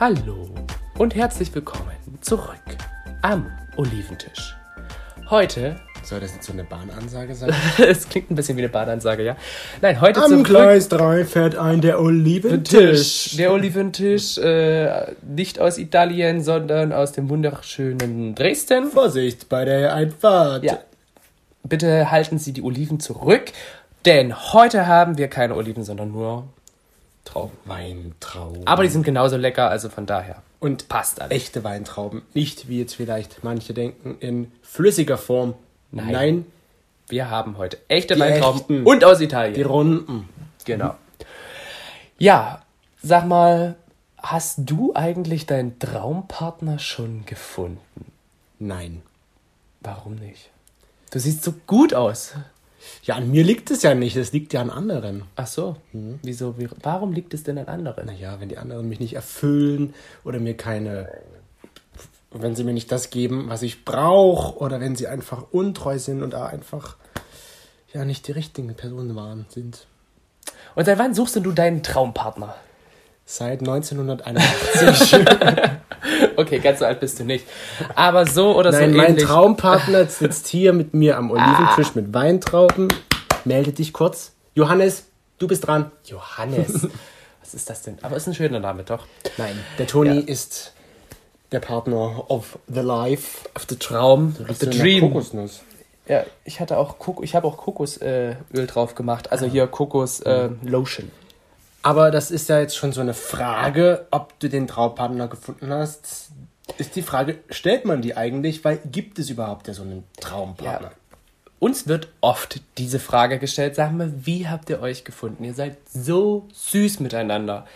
Hallo und herzlich willkommen zurück am Oliventisch. Heute, Soll das jetzt so eine Bahnansage sein? es klingt ein bisschen wie eine Bahnansage, ja? Nein, heute Am zum Gleis 3 fährt ein der Oliventisch. Der Oliventisch, äh, nicht aus Italien, sondern aus dem wunderschönen Dresden. Vorsicht bei der Einfahrt. Ja. Bitte halten Sie die Oliven zurück, denn heute haben wir keine Oliven, sondern nur Trauben. Weintrauben. Aber die sind genauso lecker, also von daher. Und Passt alles. echte Weintrauben. Nicht wie jetzt vielleicht manche denken in flüssiger Form. Nein. Wir haben heute echte Die Weintrauben echten. und aus Italien. die runden. Genau. Ja, sag mal, hast du eigentlich deinen Traumpartner schon gefunden? Nein. Warum nicht? Du siehst so gut aus. Ja, an mir liegt es ja nicht. Es liegt ja an anderen. Ach so. Wieso? Wie, warum liegt es denn an anderen? Naja, wenn die anderen mich nicht erfüllen oder mir keine. Wenn sie mir nicht das geben, was ich brauche, oder wenn sie einfach untreu sind und einfach ja nicht die richtigen Personen waren, sind. Und seit wann suchst denn du deinen Traumpartner? Seit 1981. Okay, ganz so alt bist du nicht. Aber so oder Nein, so mein ähnlich. Traumpartner sitzt hier mit mir am Oliventisch mit Weintrauben. Melde dich kurz. Johannes, du bist dran. Johannes. Was ist das denn? Aber ist ein schöner Name, doch. Nein, der Toni Ja. ist der Partner of the life. Auf the Traum, auf the Dream. Kokosnuss. Ja, ich hatte auch Kok ich habe auch Kokosöl äh, drauf gemacht. Also hier Kokos äh, Lotion. Aber das ist ja jetzt schon so eine Frage, ob du den Traumpartner gefunden hast. Ist die Frage, stellt man die eigentlich? Weil gibt es überhaupt ja so einen Traumpartner? Uns wird oft diese Frage gestellt, sag mal, wie habt ihr euch gefunden? Ihr seid so süß miteinander.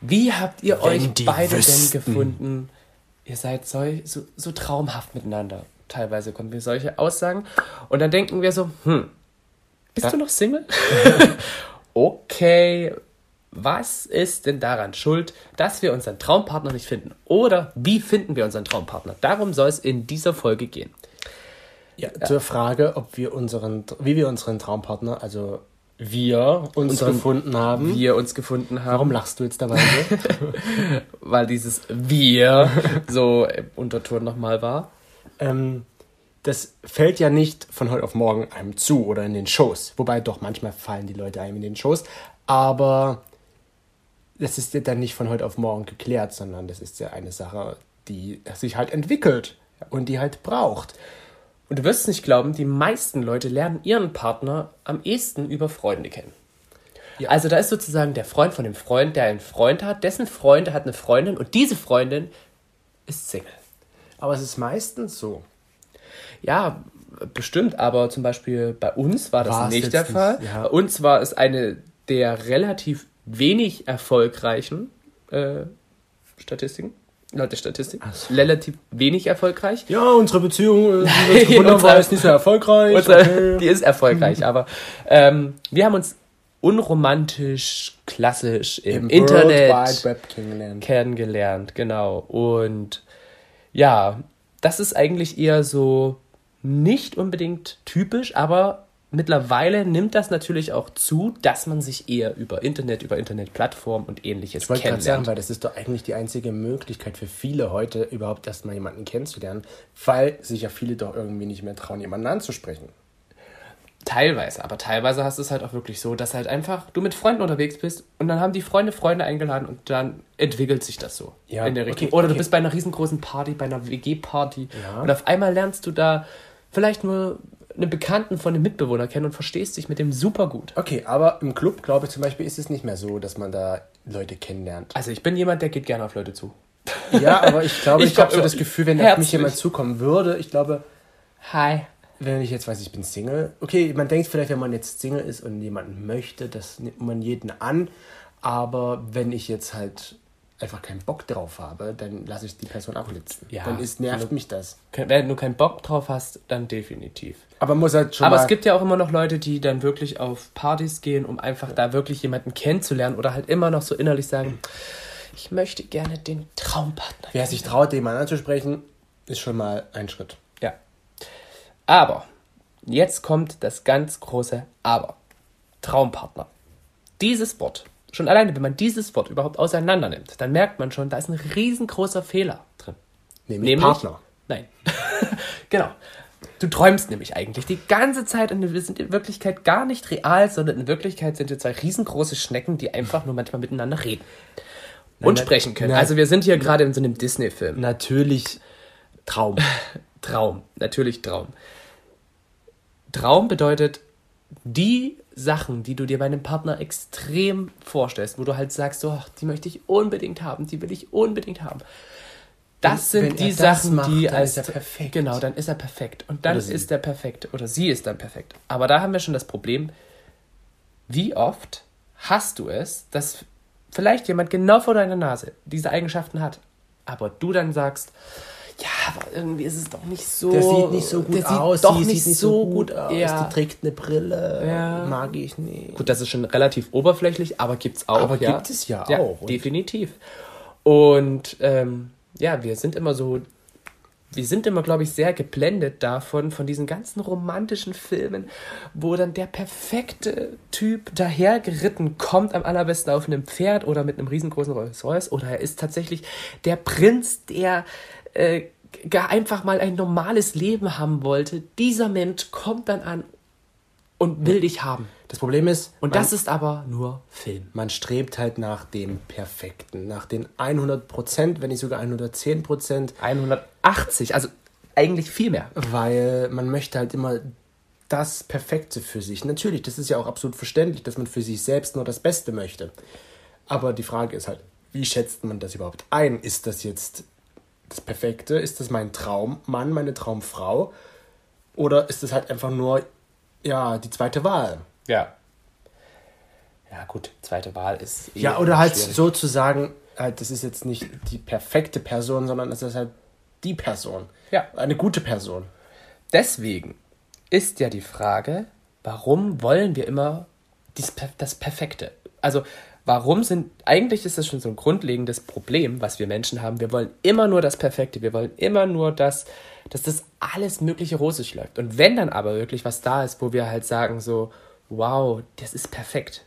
Wie habt ihr Wenn euch beide wüssten. denn gefunden? Ihr seid so, so, so traumhaft miteinander. Teilweise kommen wir solche Aussagen. Und dann denken wir so, hm, bist Ja. du noch Single? okay, was ist denn daran schuld, dass wir unseren Traumpartner nicht finden? Oder wie finden wir unseren Traumpartner? Darum soll es in dieser Folge gehen. Ja, zur Frage, ob wir unseren, wie wir unseren Traumpartner, also wir uns Unseren- gefunden haben. Wir uns gefunden haben. Warum lachst du jetzt dabei weil dieses Wir so im Unterton nochmal war. ähm, das fällt ja nicht von heute auf morgen einem zu oder in den Shows. Wobei doch manchmal fallen die Leute einem in den Shows. Aber das ist ja dann nicht von heute auf morgen geklärt, sondern das ist ja eine Sache, die sich halt entwickelt und die halt braucht. Und du wirst es nicht glauben, die meisten Leute lernen ihren Partner am ehesten über Freunde kennen. Ja. Also da ist sozusagen der Freund von dem Freund, der einen Freund hat, dessen Freund hat eine Freundin und diese Freundin ist Single. Aber es ist meistens so. Ja, bestimmt, aber zum Beispiel bei uns war das War es nicht der Fall. ja. Bei uns war es eine der relativ wenig erfolgreichen äh, Statistiken. Laut der Statistik. Relativ wenig erfolgreich. Ja, unsere Beziehung, äh, unsere- jetzt nicht so erfolgreich. Unsere, okay. Die ist erfolgreich, aber ähm, wir haben uns unromantisch, klassisch im, Im Internet kennengelernt. kennengelernt, genau. Und ja, das ist eigentlich eher so nicht unbedingt typisch, aber mittlerweile nimmt das natürlich auch zu, dass man sich eher über Internet, über Internetplattformen und ähnliches Ich wollte gerade sagen, kennenlernt. weil das ist doch eigentlich die einzige Möglichkeit für viele heute überhaupt erstmal jemanden kennenzulernen, weil sich ja viele doch irgendwie nicht mehr trauen, jemanden anzusprechen. Teilweise, aber teilweise hast du es halt auch wirklich so, dass halt einfach du mit Freunden unterwegs bist und dann haben die Freunde Freunde eingeladen und dann entwickelt sich das so Ja, in der Richtung. okay, Oder du okay. bist bei einer riesengroßen Party, bei einer WG-Party Ja. und auf einmal lernst du da vielleicht nur einen Bekannten von einem Mitbewohner kennen und verstehst dich mit dem super gut. Okay, aber im Club, glaube ich zum Beispiel, ist es nicht mehr so, dass man da Leute kennenlernt. Also ich bin jemand, der geht gerne auf Leute zu. Ja, aber ich glaube, Ich ich, habe so das Gefühl, wenn auf mich jemand zukommen würde, ich glaube, Hi. wenn ich jetzt weiß, ich bin Single, okay, man denkt vielleicht, wenn man jetzt Single ist und jemanden möchte, das nimmt man jeden an, aber wenn ich jetzt halt einfach keinen Bock drauf habe, dann lasse ich die Person abblitzen. Ja. Dann ist, nervt mich das. Wenn du keinen Bock drauf hast, dann definitiv. Aber muss halt schon Aber es gibt ja auch immer noch Leute, die dann wirklich auf Partys gehen, um einfach da wirklich jemanden kennenzulernen oder halt immer noch so innerlich sagen, ich möchte gerne den Traumpartner. Wer sich traut, jemanden anzusprechen, ist schon mal ein Schritt. Ja. Aber jetzt kommt das ganz große Aber. Traumpartner. Dieses Wort Schon alleine, wenn man dieses Wort überhaupt auseinander nimmt, dann merkt man schon, da ist ein riesengroßer Fehler drin. Nämlich, Partner. Nein. genau. Du träumst nämlich eigentlich die ganze Zeit und wir sind in Wirklichkeit gar nicht real, sondern in Wirklichkeit sind wir zwei riesengroße Schnecken, die einfach nur manchmal miteinander reden. Und Nein, sprechen können. nein. Also wir sind hier gerade in so einem Disney-Film. Natürlich Traum. Traum, natürlich Traum. Traum bedeutet die Sachen, die du dir bei einem Partner extrem vorstellst, wo du halt sagst, so, ach, die möchte ich unbedingt haben, die will ich unbedingt haben. Das Wenn- sind wenn die Sachen, macht, die dann als ist er perfekt. Genau, dann ist er perfekt und dann ist er perfekt oder sie ist dann perfekt. Aber da haben wir schon das Problem, wie oft hast du es, dass vielleicht jemand genau vor deiner Nase diese Eigenschaften hat, aber du dann sagst, ja, aber irgendwie ist es doch nicht so. Der sieht nicht so gut der sieht aus. Doch sie nicht, sieht so gut aus. Ja. Die trägt eine Brille. Ja. Mag ich nicht. Gut, das ist schon relativ oberflächlich, aber gibt's auch. Aber ja. gibt es ja auch. Und- definitiv. Und ähm, ja, wir sind immer so, wir sind immer, glaube ich, sehr geblendet davon, von diesen ganzen romantischen Filmen, wo dann der perfekte Typ dahergeritten kommt, am allerbesten auf einem Pferd oder mit einem riesengroßen Rolls Royce, oder er ist tatsächlich der Prinz, der äh, gar einfach mal ein normales Leben haben wollte. Dieser Mensch kommt dann an und will dich haben. Das Problem ist, Und man, das ist aber nur Film. man strebt halt nach dem Perfekten, nach den 100 Prozent, wenn nicht sogar 110 Prozent, 180, also eigentlich viel mehr. weil man möchte halt immer das Perfekte für sich. Natürlich, das ist ja auch absolut verständlich, dass man für sich selbst nur das Beste möchte. Aber die Frage ist halt, wie schätzt man das überhaupt ein? Ist das jetzt das Perfekte? Ist das mein Traummann, meine Traumfrau? Oder ist das halt einfach nur, ja, die zweite Wahl? Ja. Ja, gut, zweite Wahl ist. eh Ja, oder halt schwierig. sozusagen, halt, das ist jetzt nicht die perfekte Person, sondern es ist halt die Person. Ja. Eine gute Person. Deswegen ist ja die Frage, warum wollen wir immer dies, das Perfekte? Also, warum sind, eigentlich ist das schon so ein grundlegendes Problem, was wir Menschen haben. Wir wollen immer nur das Perfekte. Wir wollen immer nur das, dass das alles mögliche rosig läuft. Und wenn dann aber wirklich was da ist, wo wir halt sagen so, wow, das ist perfekt,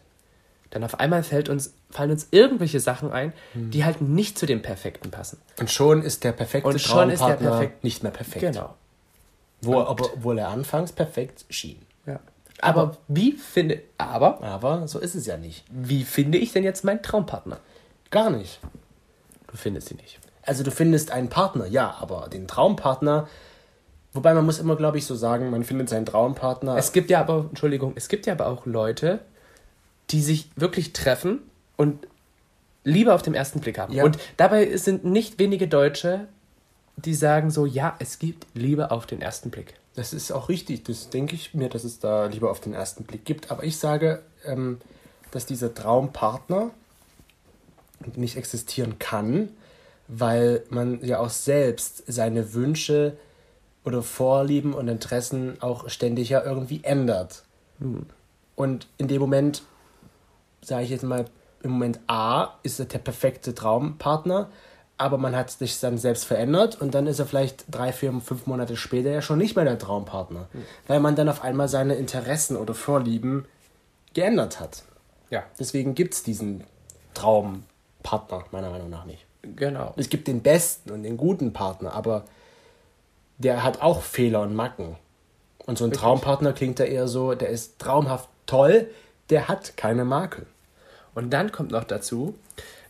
dann auf einmal fällt uns, fallen uns irgendwelche Sachen ein, die halt nicht zu dem Perfekten passen. Und schon ist der perfekte Und schon ist der perfekt- nicht mehr perfekt. Genau. Wo, aber, obwohl er anfangs perfekt schien. Ja. Aber wie finde, aber Aber so ist es ja nicht. wie finde ich denn jetzt meinen Traumpartner? Gar nicht. Du findest sie nicht. Also du findest einen Partner, ja, aber den Traumpartner, wobei man muss immer, glaube ich, so sagen, man findet seinen Traumpartner. Es gibt ja aber, Entschuldigung, es gibt ja aber auch Leute, die sich wirklich treffen und Liebe auf dem ersten Blick haben. Ja. Und dabei sind nicht wenige Deutsche, die sagen so, ja, es gibt Liebe auf den ersten Blick. Das ist auch richtig, das denke ich mir, dass es da lieber auf den ersten Blick gibt. Aber ich sage, ähm, dass dieser Traumpartner nicht existieren kann, weil man ja auch selbst seine Wünsche oder Vorlieben und Interessen auch ständig ja irgendwie ändert. Und in dem Moment, sage ich jetzt mal, im Moment A ist er der perfekte Traumpartner, aber man hat sich dann selbst verändert und dann ist er vielleicht drei, vier, fünf Monate später ja schon nicht mehr der Traumpartner, weil man dann auf einmal seine Interessen oder Vorlieben geändert hat. Ja, Deswegen gibt es diesen Traumpartner meiner Meinung nach nicht. genau. Es gibt den besten und den guten Partner, aber der hat auch Fehler und Macken. Und so ein Traumpartner klingt da eher so, der ist traumhaft toll, der hat keine Makel. Und dann kommt noch dazu,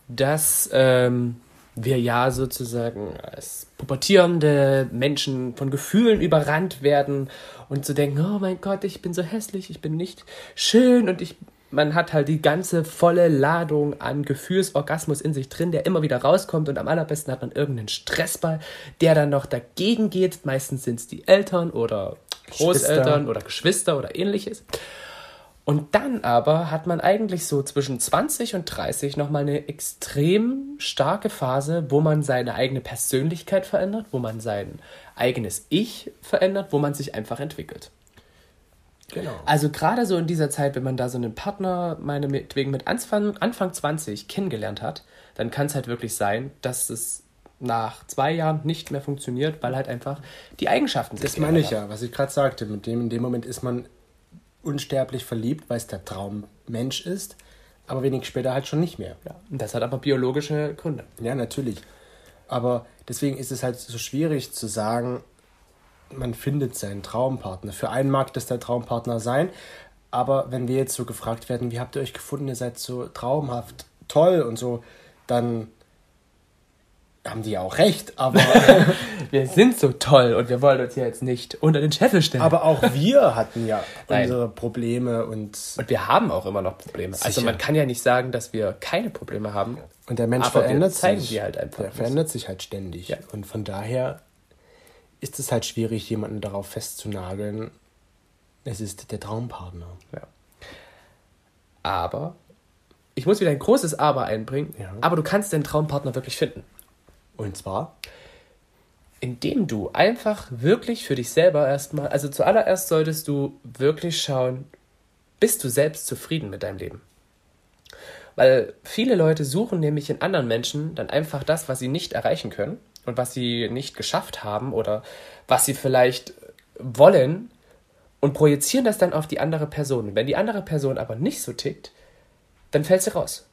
dass ähm, wir ja sozusagen als pubertierende Menschen von Gefühlen überrannt werden und zu denken, oh mein Gott, ich bin so hässlich, ich bin nicht schön und ich man hat halt die ganze volle Ladung an Gefühlsorgasmus in sich drin, der immer wieder rauskommt und am allerbesten hat man irgendeinen Stressball, der dann noch dagegen geht. Meistens sind es die Eltern oder Großeltern oder Geschwister oder ähnliches. Und dann aber hat man eigentlich so zwischen 20 und 30 nochmal eine extrem starke Phase, wo man seine eigene Persönlichkeit verändert, wo man sein eigenes Ich verändert, wo man sich einfach entwickelt. Genau. Also gerade so in dieser Zeit, wenn man da so einen Partner, meinetwegen mit Anfang, Anfang 20 kennengelernt hat, dann kann es halt wirklich sein, dass es nach zwei Jahren nicht mehr funktioniert, weil halt einfach die Eigenschaften sich Das meine ich ja, was ich gerade sagte. Mit dem, in dem Moment ist man unsterblich verliebt, weil es der Traummensch ist. aber wenig später halt schon nicht mehr. Ja, und das hat aber biologische Gründe. Ja, natürlich. Aber deswegen ist es halt so schwierig zu sagen, man findet seinen Traumpartner. Für einen mag das der Traumpartner sein, aber wenn wir jetzt so gefragt werden, wie habt ihr euch gefunden, ihr seid so traumhaft, toll und so, dann haben die ja auch recht, aber. wir sind so toll und wir wollen uns ja jetzt nicht unter den Scheffel stellen. Aber auch wir hatten ja unsere Probleme und. Und wir haben auch immer noch Probleme. Sicher. Also man kann ja nicht sagen, dass wir keine Probleme haben. Und der Mensch verändert zeigen sich. Die halt einfach. Der verändert sich halt ständig. Ja. Und von daher ist es halt schwierig, jemanden darauf festzunageln. Es ist der Traumpartner. Ja. Aber ich muss wieder ein großes Aber einbringen. Ja. Aber du kannst den Traumpartner wirklich finden. Und zwar? Indem du einfach wirklich für dich selber erstmal, also zuallererst solltest du wirklich schauen, bist du selbst zufrieden mit deinem Leben? Weil viele Leute suchen nämlich in anderen Menschen dann einfach das, was sie nicht erreichen können und was sie nicht geschafft haben oder was sie vielleicht wollen und projizieren das dann auf die andere Person. Wenn die andere Person aber nicht so tickt, dann fällt sie raus.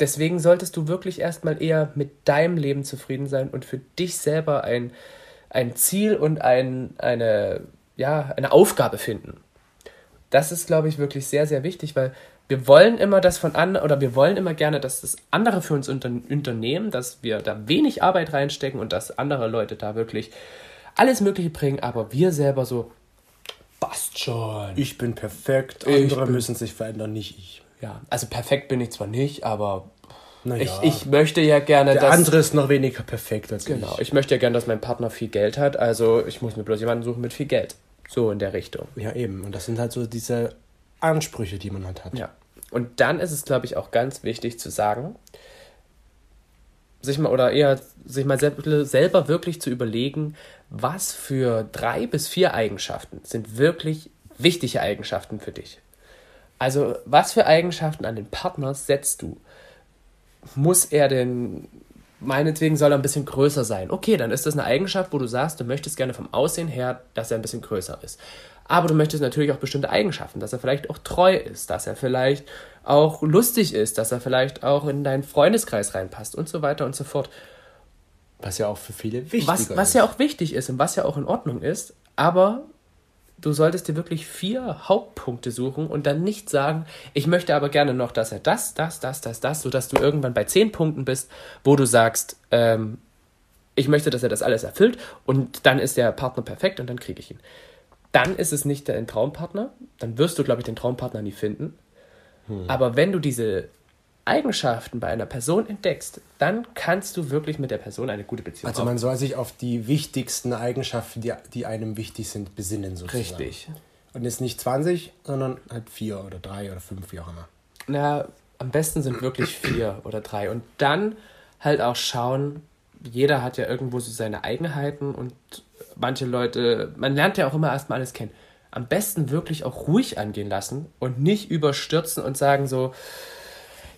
Deswegen solltest du wirklich erstmal eher mit deinem Leben zufrieden sein und für dich selber ein, ein Ziel und ein, eine, ja, eine Aufgabe finden. Das ist, glaube ich, wirklich sehr, sehr wichtig, weil wir wollen immer das von anderen, oder wir wollen immer gerne, dass das andere für uns unter unternehmen, dass wir da wenig Arbeit reinstecken und dass andere Leute da wirklich alles Mögliche bringen, aber wir selber so, passt schon. Ich bin perfekt, andere müssen sich verändern, nicht ich. Ja, also perfekt bin ich zwar nicht, aber naja. ich, ich möchte ja gerne, Der dass... Der andere ist noch weniger perfekt als genau, ich. Genau, ich möchte ja gerne, dass mein Partner viel Geld hat, also ich muss mir bloß jemanden suchen mit viel Geld. So in der Richtung. Ja, eben. Und das sind halt so diese Ansprüche, die man halt hat. Ja. Und dann ist es, glaube ich, auch ganz wichtig zu sagen, sich mal oder eher sich mal selber wirklich zu überlegen, was für drei bis vier Eigenschaften sind wirklich wichtige Eigenschaften für dich. Also, was für Eigenschaften an den Partner setzt du? Muss er denn, meinetwegen soll er ein bisschen größer sein? Okay, dann ist das eine Eigenschaft, wo du sagst, du möchtest gerne vom Aussehen her, dass er ein bisschen größer ist. Aber du möchtest natürlich auch bestimmte Eigenschaften, dass er vielleicht auch treu ist, dass er vielleicht auch lustig ist, dass er vielleicht auch in deinen Freundeskreis reinpasst und so weiter und so fort. Was ja auch für viele wichtig ist. Was ja auch wichtig ist und was ja auch in Ordnung ist. Aber du solltest dir wirklich vier Hauptpunkte suchen und dann nicht sagen, ich möchte aber gerne noch, dass er das, das, das, das, das, sodass du irgendwann bei zehn Punkten bist, wo du sagst, ähm, ich möchte, dass er das alles erfüllt und dann ist der Partner perfekt und dann kriege ich ihn. Dann ist es nicht dein Traumpartner, dann wirst du, glaube ich, den Traumpartner nie finden. Hm. Aber wenn du diese Eigenschaften bei einer Person entdeckst, dann kannst du wirklich mit der Person eine gute Beziehung Also man soll sich auf die wichtigsten Eigenschaften, die, die einem wichtig sind, besinnen sozusagen. Richtig. Und jetzt nicht 20, sondern halt vier oder drei oder fünf, wie auch immer. Na, am besten sind wirklich vier oder drei. Und dann halt auch schauen, jeder hat ja irgendwo so seine Eigenheiten und manche Leute, man lernt ja auch immer erstmal alles kennen. Am besten wirklich auch ruhig angehen lassen und nicht überstürzen und sagen so,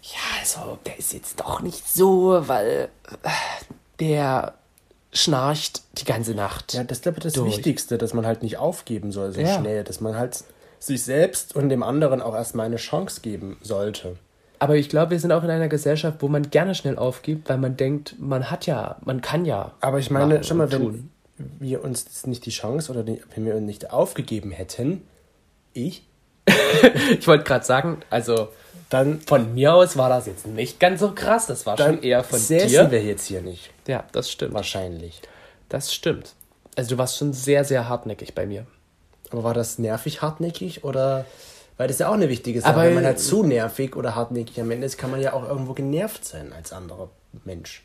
ja, also der ist jetzt doch nicht so, weil äh, der schnarcht die ganze Nacht. Ja, das ist glaube ich das durch. Wichtigste, dass man halt nicht aufgeben soll so ja. schnell, dass man halt sich selbst und dem anderen auch erstmal eine Chance geben sollte. Aber ich glaube, wir sind auch in einer Gesellschaft, wo man gerne schnell aufgibt, weil man denkt, man hat ja, man kann ja. Aber ich meine, schau mal, wenn wir uns nicht die Chance oder die, wenn wir uns nicht aufgegeben hätten, ich. ich wollte gerade sagen, also dann von mir aus war das jetzt nicht ganz so krass. Das war schon eher von dir. Säßen wir jetzt hier nicht. Ja, das stimmt. Wahrscheinlich. Das stimmt. Also du warst schon sehr, sehr hartnäckig bei mir. Aber war das nervig hartnäckig oder? Weil das ist ja auch eine wichtige Sache. Aber Wenn man halt zu nervig oder hartnäckig am Ende ist, kann man ja auch irgendwo genervt sein als anderer Mensch.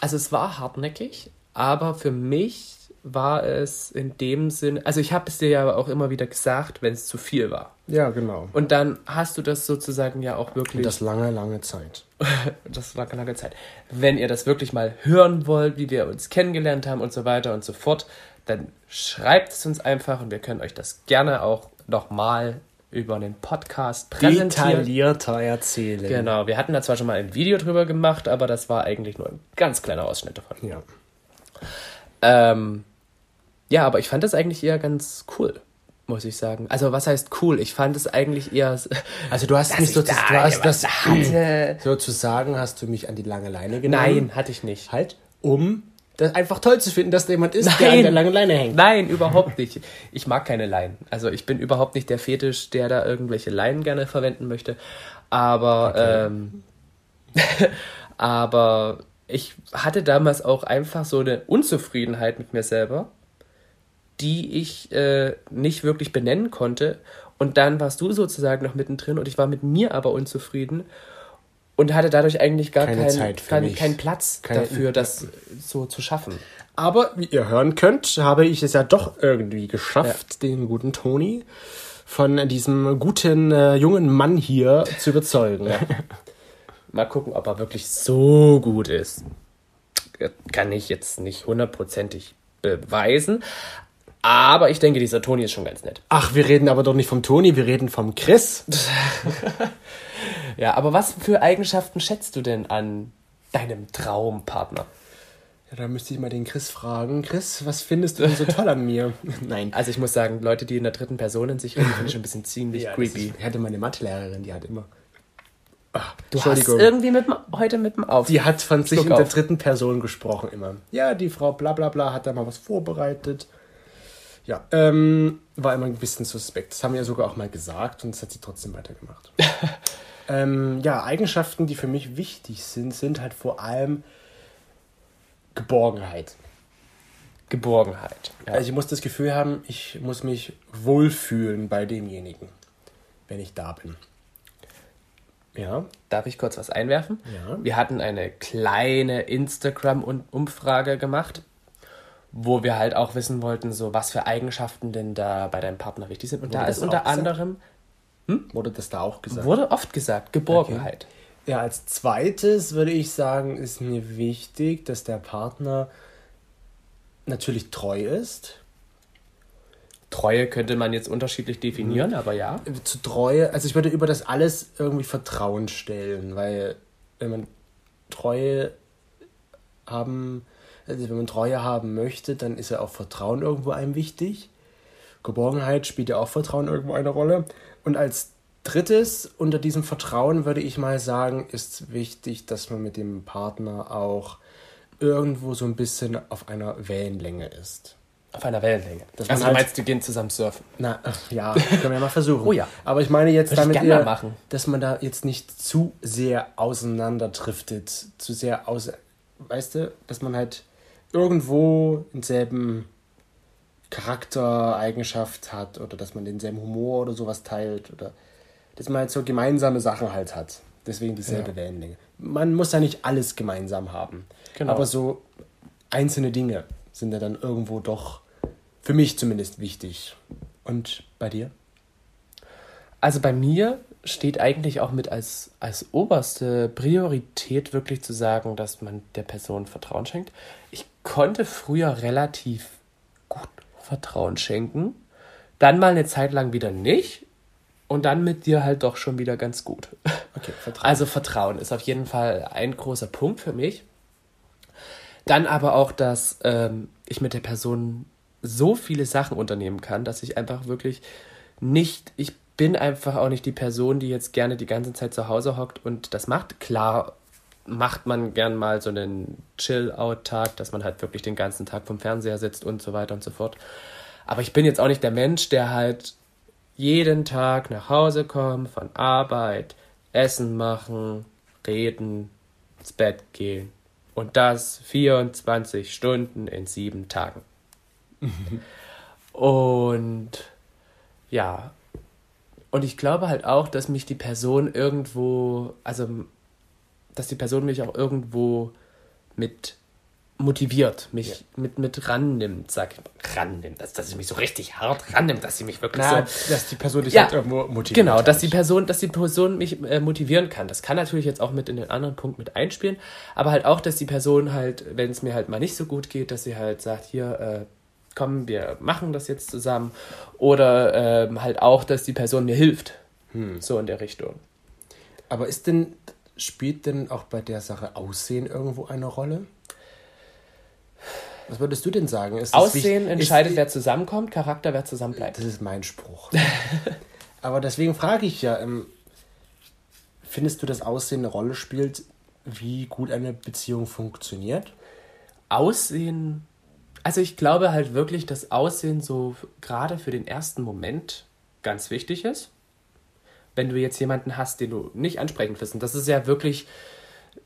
Also es war hartnäckig, aber für mich war es in dem Sinn, also ich habe es dir ja auch immer wieder gesagt, wenn es zu viel war. Ja, genau. Und dann hast du das sozusagen ja auch wirklich. Und das lange, lange Zeit. das lange, lange Zeit. Wenn ihr das wirklich mal hören wollt, wie wir uns kennengelernt haben und so weiter und so fort, dann schreibt es uns einfach und wir können euch das gerne auch nochmal über den Podcast präsentieren. Detaillierter erzählen. Genau, wir hatten da zwar schon mal ein Video drüber gemacht, aber das war eigentlich nur ein ganz kleiner Ausschnitt davon. Ja. Ähm, ja, aber ich fand das eigentlich eher ganz cool. muss ich sagen. Also was heißt cool? Ich fand es eigentlich eher. Also du hast dass du hast was das hatte. sozusagen hast du mich an die lange Leine genommen. Nein, hatte ich nicht. Halt, um das einfach toll zu finden, dass da jemand ist, der an Nein. der langen Leine hängt. Nein, überhaupt nicht. Ich mag keine Leinen. Also ich bin überhaupt nicht der Fetisch, der da irgendwelche Leinen gerne verwenden möchte. Aber, ähm, aber ich hatte damals auch einfach so eine Unzufriedenheit mit mir selber, die ich äh, nicht wirklich benennen konnte. Und dann warst du sozusagen noch mittendrin und ich war mit mir aber unzufrieden und hatte dadurch eigentlich gar Keine keinen keinen keinen Platz Keine- dafür, das so zu schaffen. Aber wie ihr hören könnt, habe ich es ja doch irgendwie geschafft, den guten Toni von diesem guten äh, jungen Mann hier zu überzeugen. Mal gucken, ob er wirklich so gut ist. Kann ich jetzt nicht hundertprozentig beweisen. Aber ich denke, dieser Toni ist schon ganz nett. Ach, wir reden aber doch nicht vom Toni, wir reden vom Chris. Ja, aber was für Eigenschaften schätzt du denn an deinem Traumpartner? Ja, da müsste ich mal den Chris fragen. Chris, was findest du denn so toll an mir? Nein. Also ich muss sagen, Leute, die in der dritten Person in sich reden, finde ich schon ein bisschen ziemlich Ja, creepy. Ist, ich hatte meine Mathelehrerin, die hat immer. Ach, Du hast irgendwie mit heute mit dem Auf. Die hat von sich Schluck in der auf. dritten Person gesprochen immer. Ja, die Frau bla bla bla hat da mal was vorbereitet. Ja, ähm, war immer ein bisschen suspekt. Das haben wir ja sogar auch mal gesagt und das hat sie trotzdem weitergemacht. ähm, ja, Eigenschaften, die für mich wichtig sind, sind halt vor allem Geborgenheit. Geborgenheit. Ja. Also ich muss das Gefühl haben, ich muss mich wohlfühlen bei demjenigen, wenn ich da bin. Ja, Darf ich kurz was einwerfen? Ja. Wir hatten eine kleine Instagram-Umfrage gemacht, wo wir halt auch wissen wollten, so was für Eigenschaften denn da bei deinem Partner wichtig sind. Und Wurde da ist unter anderem, wurde das da auch gesagt? wurde oft gesagt, Geborgenheit. Ja, als zweites würde ich sagen, ist mir wichtig, dass der Partner natürlich treu ist. Treue könnte man jetzt unterschiedlich definieren, Mhm. aber ja. Zu Treue, also ich würde über das alles irgendwie Vertrauen stellen, weil wenn man Treue haben, also wenn man Treue haben möchte, dann ist ja auch Vertrauen irgendwo einem wichtig. Geborgenheit spielt ja auch Vertrauen irgendwo eine Rolle. Und als drittes unter diesem Vertrauen würde ich mal sagen, ist wichtig, dass man mit dem Partner auch irgendwo so ein bisschen auf einer Wellenlänge ist. Auf einer Wellenlänge. Dass also halt- meinst, du gehen zusammen surfen. Na, ach, ja, können wir ja mal versuchen. Oh ja. Aber ich meine jetzt Würde damit eher, machen. dass man da jetzt nicht zu sehr auseinanderdriftet, zu sehr aus, weißt du, dass man halt irgendwo denselben Charaktereigenschaft hat oder dass man denselben Humor oder sowas teilt oder dass man halt so gemeinsame Sachen halt hat. Deswegen dieselbe Ja. Wellenlänge. Man muss ja nicht alles gemeinsam haben. Genau. Aber so einzelne Dinge sind ja dann irgendwo doch für mich zumindest wichtig. Und bei dir? Also bei mir steht eigentlich auch mit als, als oberste Priorität wirklich zu sagen, dass man der Person Vertrauen schenkt. Ich konnte früher relativ gut Vertrauen schenken, dann mal eine Zeit lang wieder nicht und dann mit dir halt doch schon wieder ganz gut. Okay, Vertrauen. Also Vertrauen ist auf jeden Fall ein großer Punkt für mich. Dann aber auch, dass ähm, ich mit der Person so viele Sachen unternehmen kann, dass ich einfach wirklich nicht, ich bin einfach auch nicht die Person, die jetzt gerne die ganze Zeit zu Hause hockt und das macht. Klar macht man gern mal so einen Chill-Out-Tag, dass man halt wirklich den ganzen Tag vom Fernseher sitzt und so weiter und so fort. Aber ich bin jetzt auch nicht der Mensch, der halt jeden Tag nach Hause kommt, von Arbeit, Essen machen, reden, ins Bett gehen. Und das 24 Stunden in sieben Tagen. Und ja, und ich glaube halt auch, dass mich die Person irgendwo, also dass die Person mich auch irgendwo mit motiviert, mich mit, mit rannimmt, sag ich, rannimmt, dass, dass sie mich so richtig hart rannimmt, dass sie mich wirklich Na, so dass die Person dich Ja, halt irgendwo motiviert. Genau, dass die Person, dass die Person mich äh, motivieren kann. Das kann natürlich jetzt auch mit in den anderen Punkt mit einspielen, aber halt auch, dass die Person halt, wenn es mir halt mal nicht so gut geht, dass sie halt sagt, hier, äh, komm, wir machen das jetzt zusammen. Oder ähm, halt auch, dass die Person mir hilft. So in der Richtung. Aber ist denn, spielt denn auch bei der Sache Aussehen irgendwo eine Rolle? Was würdest du denn sagen? Aussehen entscheidet, ist, wer zusammenkommt, Charakter, wer zusammenbleibt. Das ist mein Spruch. Aber deswegen frage ich ja, ähm, findest du, dass Aussehen eine Rolle spielt, wie gut eine Beziehung funktioniert? Aussehen, also ich glaube halt wirklich, dass Aussehen so gerade für den ersten Moment ganz wichtig ist. Wenn du jetzt jemanden hast, den du nicht ansprechend findest, und das ist ja wirklich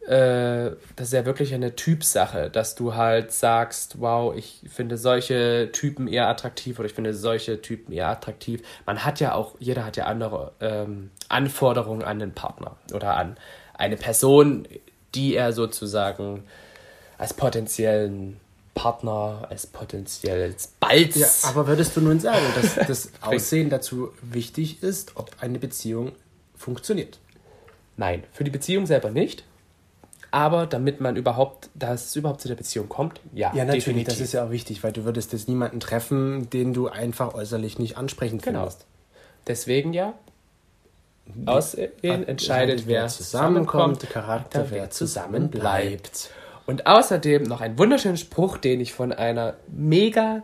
äh, das ist ja wirklich eine Typsache, dass du halt sagst, wow, ich finde solche Typen eher attraktiv oder ich finde solche Typen eher attraktiv. Man hat ja auch, jeder hat ja andere ähm, Anforderungen an den Partner oder an eine Person, die er sozusagen als potenziellen Partner, als potenzielles Balz. Ja, aber würdest du nun sagen, dass das Aussehen dazu wichtig ist, ob eine Beziehung funktioniert? Nein, für die Beziehung selber nicht. Aber damit man überhaupt, dass es überhaupt zu der Beziehung kommt, ja. Ja, natürlich, definitiv. das ist ja auch wichtig, weil du würdest jetzt niemanden treffen, den du einfach äußerlich nicht ansprechend genau. findest. Deswegen ja. Aussehen entscheidet, wer zusammenkommt, Charakter, wer zusammen bleibt. Und außerdem noch ein wunderschöner Spruch, den ich von einer mega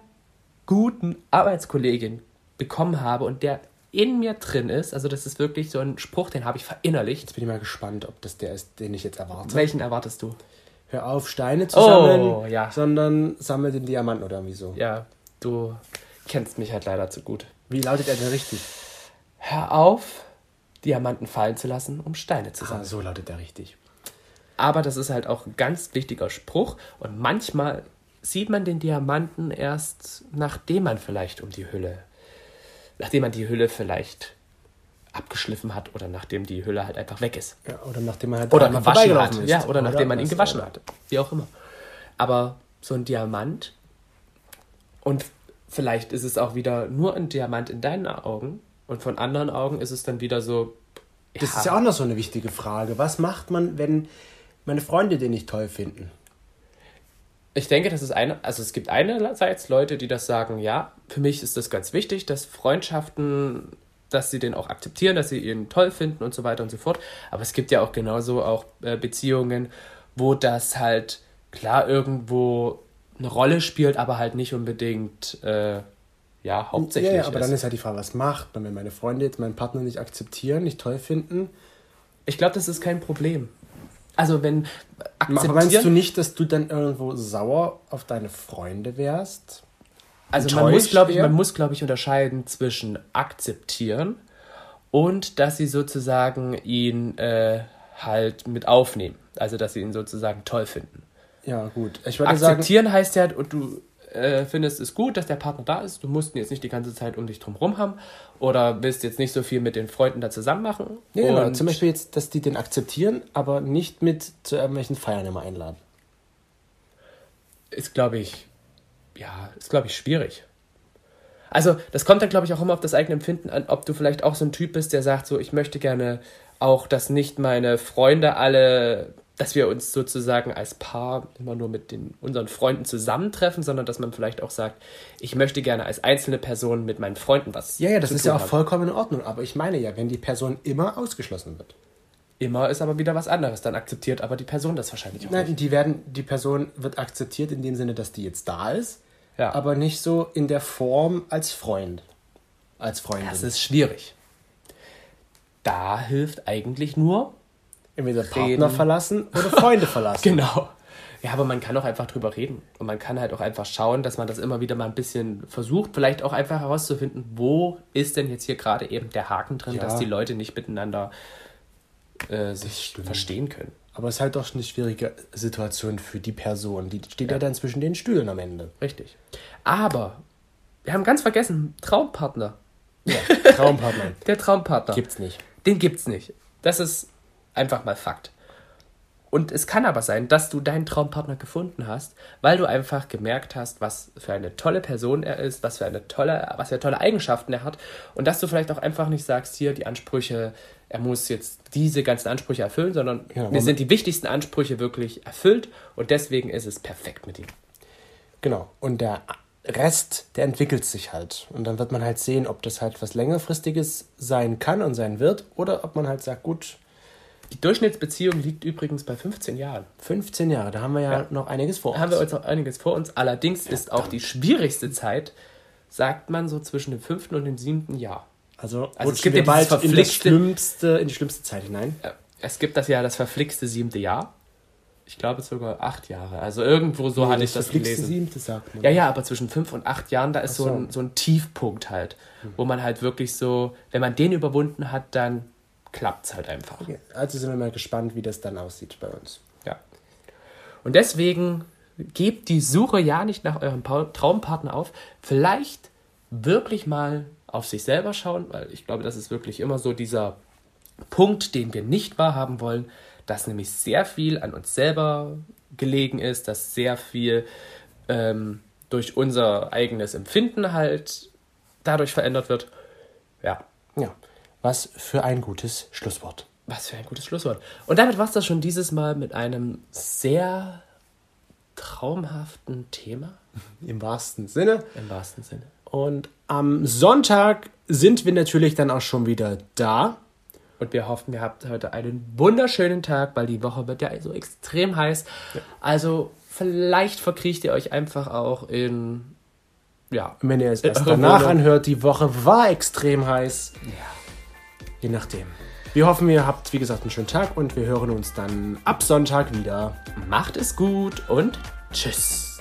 guten Arbeitskollegin bekommen habe und der in mir drin ist. Also das ist wirklich so ein Spruch, den habe ich verinnerlicht. Jetzt bin ich mal gespannt, ob das der ist, den ich jetzt erwarte. Welchen erwartest du? Hör auf, Steine zu sammeln, oh, ja. sondern sammel den Diamanten oder irgendwie so. Ja, du kennst mich halt leider zu gut. Wie lautet er denn richtig? Hör auf, Diamanten fallen zu lassen, um Steine zu sammeln. Ah, so lautet er richtig. Aber das ist halt auch ein ganz wichtiger Spruch und manchmal sieht man den Diamanten erst, nachdem man vielleicht um die Hülle nachdem man die Hülle vielleicht abgeschliffen hat oder nachdem die Hülle halt einfach weg ist. Ja, oder nachdem man halt oder gewaschen hat. Ist. Ja, oder, oder nachdem man ihn gewaschen hat. Wie auch immer. Aber so ein Diamant und vielleicht ist es auch wieder nur ein Diamant in deinen Augen und von anderen Augen ist es dann wieder so. Ja. Das ist ja auch noch so eine wichtige Frage. Was macht man, wenn meine Freunde den nicht toll finden? ich denke, das ist eine, also es gibt einerseits Leute, die das sagen, ja, für mich ist das ganz wichtig, dass Freundschaften, dass sie den auch akzeptieren, dass sie ihn toll finden und so weiter und so fort. Aber es gibt ja auch genauso auch äh, Beziehungen, wo das halt klar irgendwo eine Rolle spielt, aber halt nicht unbedingt äh, ja hauptsächlich. Ja, ja aber ist. dann ist halt die Frage, was macht man, wenn meine Freunde jetzt meinen Partner nicht akzeptieren, nicht toll finden? Ich glaube, das ist kein Problem. Also wenn akzeptieren... Meinst du nicht, dass du dann irgendwo sauer auf deine Freunde wärst? Also man muss, glaube ich, man muss, glaube ich, unterscheiden zwischen akzeptieren und dass sie sozusagen ihn äh, halt mit aufnehmen. Also dass sie ihn sozusagen toll finden. Ja, gut. Ich würde Akzeptieren sagen, heißt ja, und du äh, findest es gut, dass der Partner da ist. Du musst ihn jetzt nicht die ganze Zeit um dich drum rum haben oder willst jetzt nicht so viel mit den Freunden da zusammen machen. Ja, genau. Zum Beispiel jetzt, dass die den akzeptieren, aber nicht mit zu irgendwelchen Feiern immer einladen. Ist, glaube ich, ja, ist, glaube ich, schwierig. Also, das kommt dann, glaube ich, auch immer auf das eigene Empfinden an, ob du vielleicht auch so ein Typ bist, der sagt, so, ich möchte gerne auch, dass nicht meine Freunde alle dass wir uns sozusagen als Paar immer nur mit den, unseren Freunden zusammentreffen, sondern dass man vielleicht auch sagt, ich möchte gerne als einzelne Person mit meinen Freunden was. Ja, ja, das ist ja auch haben. vollkommen in Ordnung. Aber ich meine ja, wenn die Person immer ausgeschlossen wird. Immer ist aber wieder was anderes. Dann akzeptiert aber die Person das wahrscheinlich auch Nein, nicht. Die, werden, die Person wird akzeptiert in dem Sinne, dass die jetzt da ist, ja. aber nicht so in der Form als Freund. Als Freundin. Das ist schwierig. Da hilft eigentlich nur Entweder. Partner verlassen oder Freunde verlassen. genau. Ja, aber man kann auch einfach drüber reden. Und man kann halt auch einfach schauen, dass man das immer wieder mal ein bisschen versucht. Vielleicht auch einfach herauszufinden, wo ist denn jetzt hier gerade eben der Haken drin, ja. dass die Leute nicht miteinander äh, sich verstehen können. Aber es ist halt doch eine schwierige Situation für die Person. Die steht ja, ja dann zwischen den Stühlen am Ende. Richtig. Aber wir haben ganz vergessen, Traumpartner. Ja, Traumpartner. der Traumpartner. Gibt's nicht. Den gibt's nicht. Das ist Einfach mal Fakt. Und es kann aber sein, dass du deinen Traumpartner gefunden hast, weil du einfach gemerkt hast, was für eine tolle Person er ist, was für eine tolle, was für tolle Eigenschaften er hat und dass du vielleicht auch einfach nicht sagst, hier die Ansprüche, er muss jetzt diese ganzen Ansprüche erfüllen, sondern ja, mir sind die wichtigsten Ansprüche wirklich erfüllt und deswegen ist es perfekt mit ihm. Genau. Und der Rest, der entwickelt sich halt. Und dann wird man halt sehen, ob das halt was längerfristiges sein kann und sein wird oder ob man halt sagt, gut, Die Durchschnittsbeziehung liegt übrigens bei 15 Jahren. 15 Jahre, da haben wir ja, Ja. noch einiges vor Da haben wir uns noch einiges vor uns. Allerdings ist auch die schwierigste Zeit, sagt man so zwischen dem fünften und dem siebten Jahr. Also, Also es gibt ja bald in, das schlimmste, in die schlimmste Zeit hinein. Es gibt das ja das verflixte siebte Jahr. Ich glaube sogar acht Jahre. Also irgendwo so hatte ich das verflixte gelesen. Siebte, sagt man. Ja, ja, aber zwischen fünf und acht Jahren, da ist so. so. ein, so ein Tiefpunkt halt, wo man halt wirklich so, wenn man den überwunden hat, dann klappt es halt einfach. Okay, Also sind wir mal gespannt, wie das dann aussieht bei uns. Ja. Und deswegen gebt die Suche ja nicht nach eurem Pa- Traumpartner auf. Vielleicht wirklich mal auf sich selber schauen, weil ich glaube, das ist wirklich immer so dieser Punkt, den wir nicht wahrhaben wollen, dass nämlich sehr viel an uns selber gelegen ist, dass sehr viel ähm, durch unser eigenes Empfinden halt dadurch verändert wird. Ja, Ja, was für ein gutes Schlusswort. was für ein gutes Schlusswort. Und damit war es das schon dieses Mal mit einem sehr traumhaften Thema Im wahrsten Sinne. im wahrsten Sinne. Und am Sonntag sind wir natürlich dann auch schon wieder da. Und wir hoffen, ihr habt heute einen wunderschönen Tag, weil die Woche wird ja so extrem heiß. Also vielleicht verkriecht ihr euch einfach auch in, ja, wenn ihr es erst danach anhört, die Woche war extrem heiß. Je nachdem. Wir hoffen, ihr habt, wie gesagt, einen schönen Tag und wir hören uns dann ab Sonntag wieder. macht es gut und tschüss.